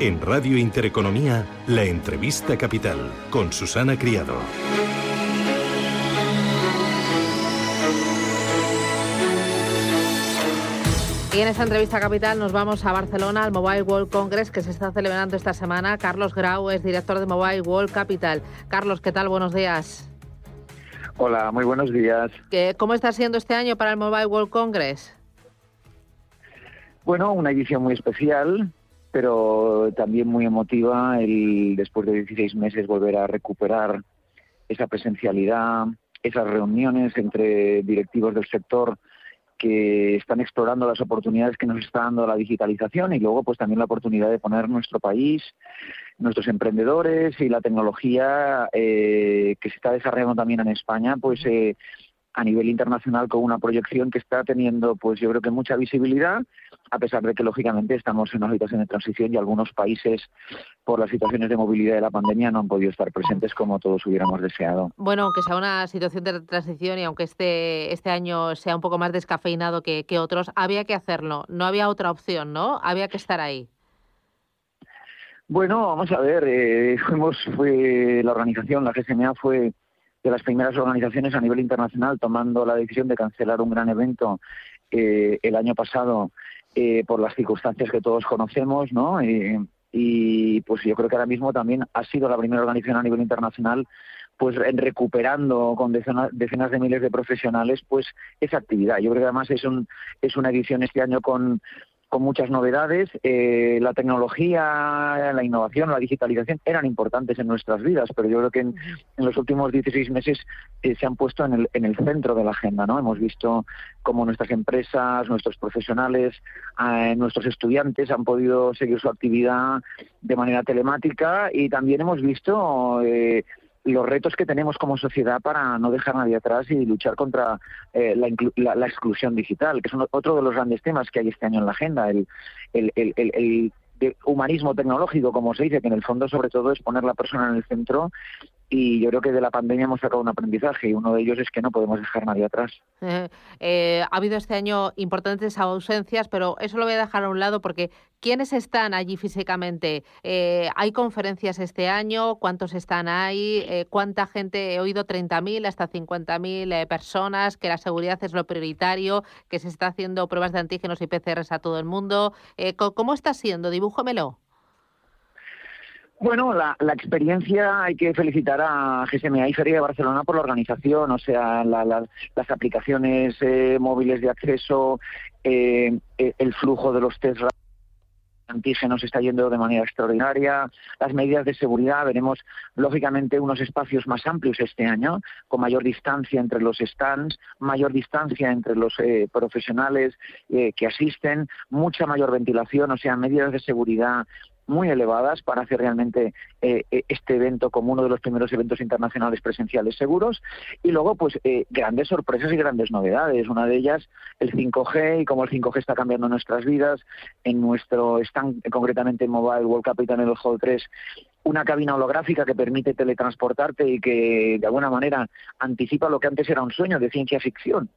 En Radio Intereconomía, la entrevista capital con Susana Criado. Y en esta entrevista capital nos vamos a Barcelona al Mobile World Congress que se está celebrando esta semana. Carlos Grau es director de Mobile World Capital. Carlos, ¿qué tal? Buenos días. Hola, muy buenos días. ¿Cómo está siendo este año para el Mobile World Congress? Bueno, una edición muy especial, pero también muy emotiva el después de 16 meses volver a recuperar esa presencialidad, esas reuniones entre directivos del sector que están explorando las oportunidades que nos está dando la digitalización y luego pues también la oportunidad de poner nuestro país, nuestros emprendedores y la tecnología eh, que se está desarrollando también en España pues eh, a nivel internacional con una proyección que está teniendo, pues yo creo que mucha visibilidad, a pesar de que lógicamente estamos en una situación de transición y algunos países, por las situaciones de movilidad de la pandemia, no han podido estar presentes como todos hubiéramos deseado. Bueno, aunque sea una situación de transición y aunque este, este año sea un poco más descafeinado que, que otros, había que hacerlo, no había otra opción, ¿no? Había que estar ahí. Bueno, vamos a ver, eh, fuimos, fue la organización, la GSMA fue de las primeras organizaciones a nivel internacional tomando la decisión de cancelar un gran evento eh, el año pasado eh, por las circunstancias que todos conocemos, ¿no? y pues yo creo que ahora mismo también ha sido la primera organización a nivel internacional pues recuperando con decenas, decenas, de miles de profesionales pues esa actividad. Yo creo que además es un es una edición este año con con muchas novedades. Eh, la tecnología, la innovación, la digitalización eran importantes en nuestras vidas, pero yo creo que en, los últimos 16 meses eh, se han puesto en el, en el centro de la agenda. ¿no? Hemos visto cómo nuestras empresas, nuestros profesionales, eh, nuestros estudiantes han podido seguir su actividad de manera telemática y también hemos visto los retos que tenemos como sociedad para no dejar a nadie atrás y luchar contra eh, la, exclusión digital, que es otro de los grandes temas que hay este año en la agenda, el, el, el humanismo tecnológico, como se dice, que en el fondo sobre todo es poner la persona en el centro y yo creo que de la pandemia hemos sacado un aprendizaje y uno de ellos es que no podemos dejar nadie atrás. Eh, ha habido este año importantes ausencias, pero eso lo voy a dejar a un lado porque ¿quiénes están allí físicamente? Eh, ¿Hay conferencias este año? ¿Cuántos están ahí? Eh, ¿Cuánta gente? He oído 30.000 hasta 50.000 personas, que la seguridad es lo prioritario, que se está haciendo pruebas de antígenos y PCRs a todo el mundo. ¿Cómo está siendo? Dibújamelo. Bueno, la, experiencia hay que felicitar a GSMA y Feria de Barcelona por la organización, o sea, las aplicaciones eh, móviles de acceso, eh, eh, el flujo de los test antígenos está yendo de manera extraordinaria, las medidas de seguridad, veremos lógicamente unos espacios más amplios este año, con mayor distancia entre los stands, mayor distancia entre los profesionales que asisten, mucha mayor ventilación, o sea, medidas de seguridad muy elevadas para hacer realmente eh, eh, este evento como uno de los primeros eventos internacionales presenciales seguros. Y luego pues eh, grandes sorpresas y grandes novedades. Una de ellas el 5G y cómo el 5G está cambiando nuestras vidas. En nuestro stand concretamente en Mobile World Capital en el Hall 3 una cabina holográfica que permite teletransportarte y que de alguna manera anticipa lo que antes era un sueño de ciencia ficción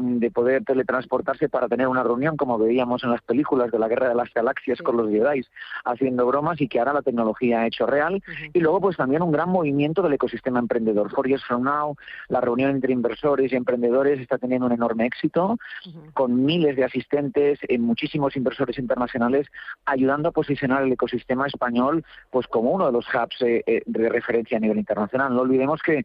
de poder teletransportarse para tener una reunión, como veíamos en las películas de la Guerra de las Galaxias con los Jedi, haciendo bromas y que ahora la tecnología ha hecho real. Y luego, pues también un gran movimiento del ecosistema emprendedor. Four Years From Now, la reunión entre inversores y emprendedores está teniendo un enorme éxito, con miles de asistentes, en muchísimos inversores internacionales, ayudando a posicionar el ecosistema español pues como uno de los hubs eh, eh, de referencia a nivel internacional. No olvidemos que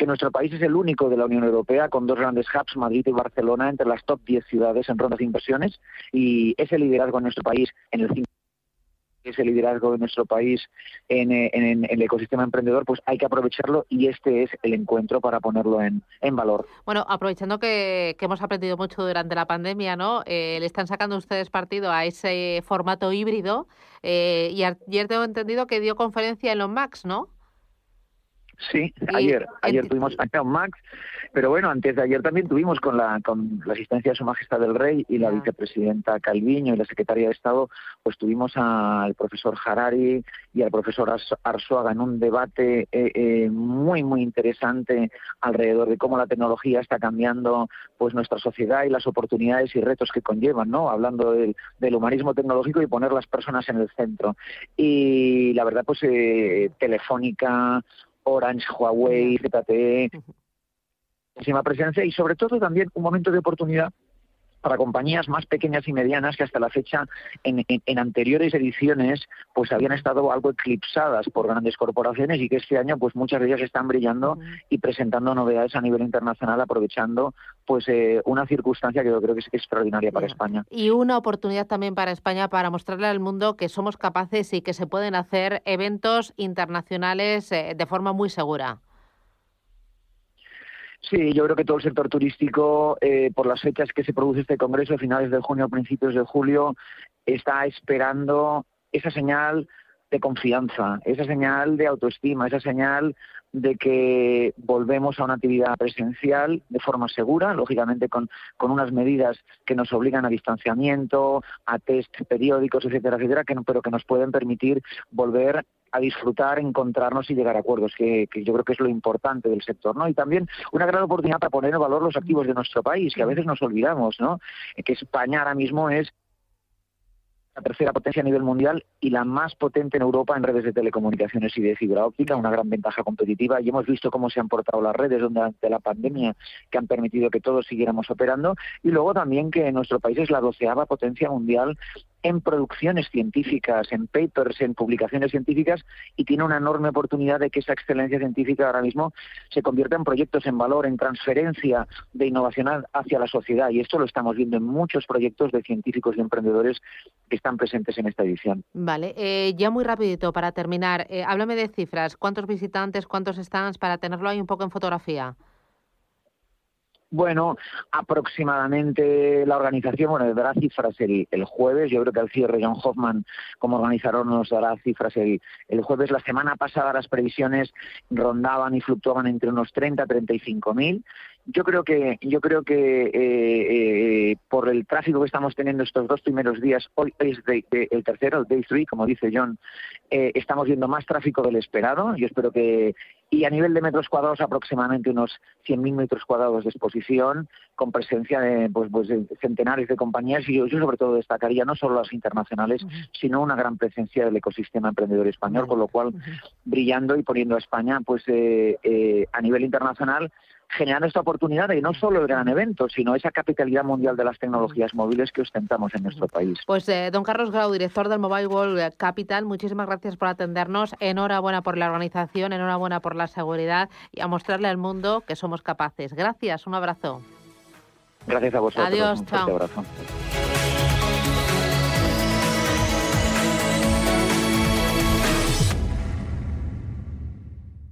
que nuestro país es el único de la Unión Europea con dos grandes hubs, Madrid y Barcelona, entre las top 10 ciudades en rondas de inversiones y ese liderazgo en nuestro país en el ese liderazgo de nuestro país en, el ecosistema emprendedor, pues hay que aprovecharlo y este es el encuentro para ponerlo en, valor. Bueno, aprovechando que, hemos aprendido mucho durante la pandemia, ¿no? Eh, le están sacando ustedes partido a ese formato híbrido eh, y ayer tengo entendido que dio conferencia en los Max, ¿no? Sí, ayer, ayer tuvimos a Max, pero bueno, antes de ayer también tuvimos con la, con la asistencia de Su Majestad del Rey y la vicepresidenta Calviño y la secretaria de Estado, pues tuvimos al profesor Harari y al profesor Arzuaga en un debate eh, eh, muy, muy interesante alrededor de cómo la tecnología está cambiando pues nuestra sociedad y las oportunidades y retos que conllevan, ¿no? Hablando del, humanismo tecnológico y poner las personas en el centro. Y la verdad, pues eh, Telefónica, Orange, Huawei, ZTE, muchísima presencia y sobre todo también un momento de oportunidad para compañías más pequeñas y medianas que hasta la fecha en, anteriores ediciones pues habían estado algo eclipsadas por grandes corporaciones y que este año pues muchas de ellas están brillando y presentando novedades a nivel internacional aprovechando pues eh, una circunstancia que yo creo que es extraordinaria para España. Y una oportunidad también para España para mostrarle al mundo que somos capaces y que se pueden hacer eventos internacionales eh, de forma muy segura. Sí, yo creo que todo el sector turístico, eh, por las fechas que se produce este congreso, finales de junio, principios de julio, está esperando esa señal de confianza, esa señal de autoestima, esa señal de que volvemos a una actividad presencial de forma segura, lógicamente con, con unas medidas que nos obligan a distanciamiento, a test periódicos, etcétera, etcétera, que, pero que nos pueden permitir volver a disfrutar, encontrarnos y llegar a acuerdos, que, yo creo que es lo importante del sector, ¿no? Y también una gran oportunidad para poner en valor los activos de nuestro país, que a veces nos olvidamos, ¿no? Que España ahora mismo es la tercera potencia a nivel mundial y la más potente en Europa en redes de telecomunicaciones y de fibra óptica, una gran ventaja competitiva. Y hemos visto cómo se han portado las redes durante la pandemia, que han permitido que todos siguiéramos operando. Y luego también que nuestro país es la doceava potencia mundial en producciones científicas, en papers, en publicaciones científicas y tiene una enorme oportunidad de que esa excelencia científica ahora mismo se convierta en proyectos en valor, en transferencia de innovación hacia la sociedad y esto lo estamos viendo en muchos proyectos de científicos y emprendedores que están presentes en esta edición. Vale, eh, ya muy rapidito para terminar, eh, háblame de cifras, ¿cuántos visitantes, cuántos stands para tenerlo ahí un poco en fotografía? Bueno, aproximadamente la organización, bueno, dará cifras el, el, jueves. Yo creo que al cierre John Hoffman, como organizador, nos dará cifras el, el jueves. La semana pasada las previsiones rondaban y fluctuaban entre unos 30 a 35 mil yo creo que yo creo que eh, eh, por el tráfico que estamos teniendo estos dos primeros días hoy es el tercero day three como dice John eh, estamos viendo más tráfico del esperado. Yo espero que y a nivel de metros cuadrados aproximadamente unos 100.000 metros cuadrados de exposición con presencia de, pues, pues centenares de compañías. Y yo, sobre todo destacaría no solo las internacionales sino una gran presencia del ecosistema emprendedor español con lo cual brillando y poniendo a España pues a nivel internacional generando esta oportunidad de no solo el gran evento, sino esa capitalidad mundial de las tecnologías móviles que ostentamos en nuestro país. Pues eh, don Carlos Grau, director del Mobile World Capital, muchísimas gracias por atendernos. Enhorabuena por la organización, enhorabuena por la seguridad y a mostrarle al mundo que somos capaces. Gracias, un abrazo. Gracias a vosotros. Adiós, un fuerte abrazo.